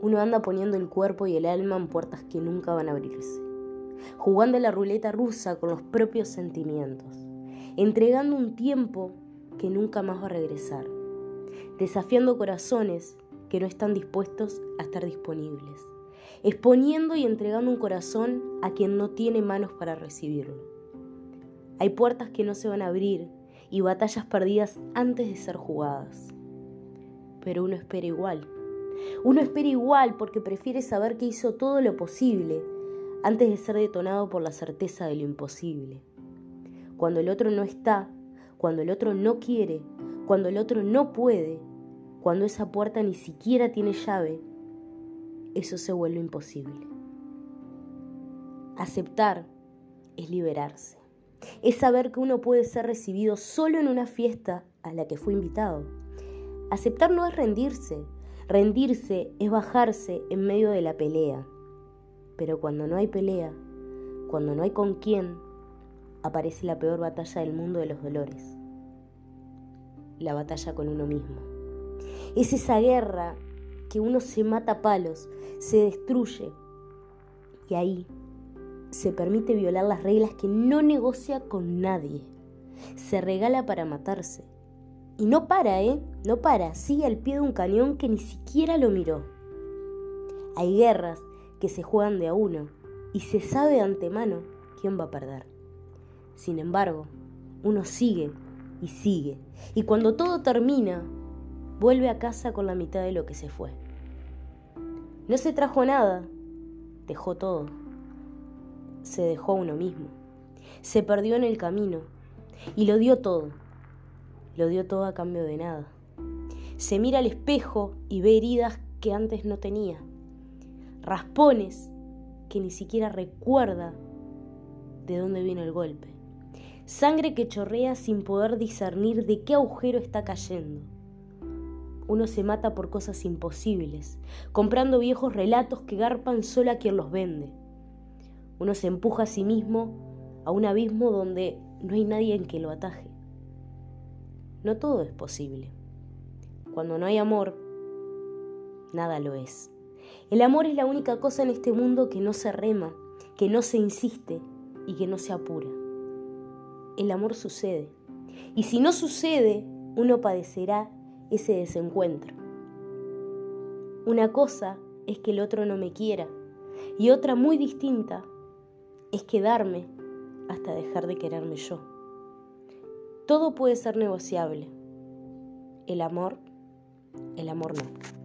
uno anda poniendo el cuerpo y el alma en puertas que nunca van a abrirse, jugando la ruleta rusa con los propios sentimientos, entregando un tiempo que nunca más va a regresar, desafiando corazones que no están dispuestos a estar disponibles, exponiendo y entregando un corazón a quien no tiene manos para recibirlo. Hay puertas que no se van a abrir y batallas perdidas antes de ser jugadas. Pero uno espera igual. Uno espera igual porque prefiere saber que hizo todo lo posible antes de ser detonado por la certeza de lo imposible. Cuando el otro no está, cuando el otro no quiere, cuando el otro no puede, cuando esa puerta ni siquiera tiene llave, eso se vuelve imposible. Aceptar es liberarse. Es saber que uno puede ser recibido solo en una fiesta a la que fue invitado. Aceptar no es rendirse. Rendirse es bajarse en medio de la pelea. Pero cuando no hay pelea, cuando no hay con quién, aparece la peor batalla del mundo de los dolores. La batalla con uno mismo. Es esa guerra que uno se mata a palos, se destruye. Y ahí se permite violar las reglas que no negocia con nadie. Se regala para matarse. Y no para, ¿eh? No para. Sigue al pie de un cañón que ni siquiera lo miró. Hay guerras que se juegan de a uno y se sabe de antemano quién va a perder. Sin embargo, uno sigue y sigue. Y cuando todo termina, vuelve a casa con la mitad de lo que se fue. No se trajo nada, dejó todo. Se dejó uno mismo. Se perdió en el camino y lo dio todo. Lo dio todo a cambio de nada. Se mira al espejo y ve heridas que antes no tenía. Raspones que ni siquiera recuerda de dónde vino el golpe. Sangre que chorrea sin poder discernir de qué agujero está cayendo uno se mata por cosas imposibles, comprando viejos relatos que garpan solo a quien los vende. Uno se empuja a sí mismo a un abismo donde no hay nadie en que lo ataje. No todo es posible. Cuando no hay amor, nada lo es. El amor es la única cosa en este mundo que no se rema, que no se insiste y que no se apura. El amor sucede. Y si no sucede, uno padecerá ese desencuentro. Una cosa es que el otro no me quiera y otra muy distinta es quedarme hasta dejar de quererme yo. Todo puede ser negociable. El amor, el amor no.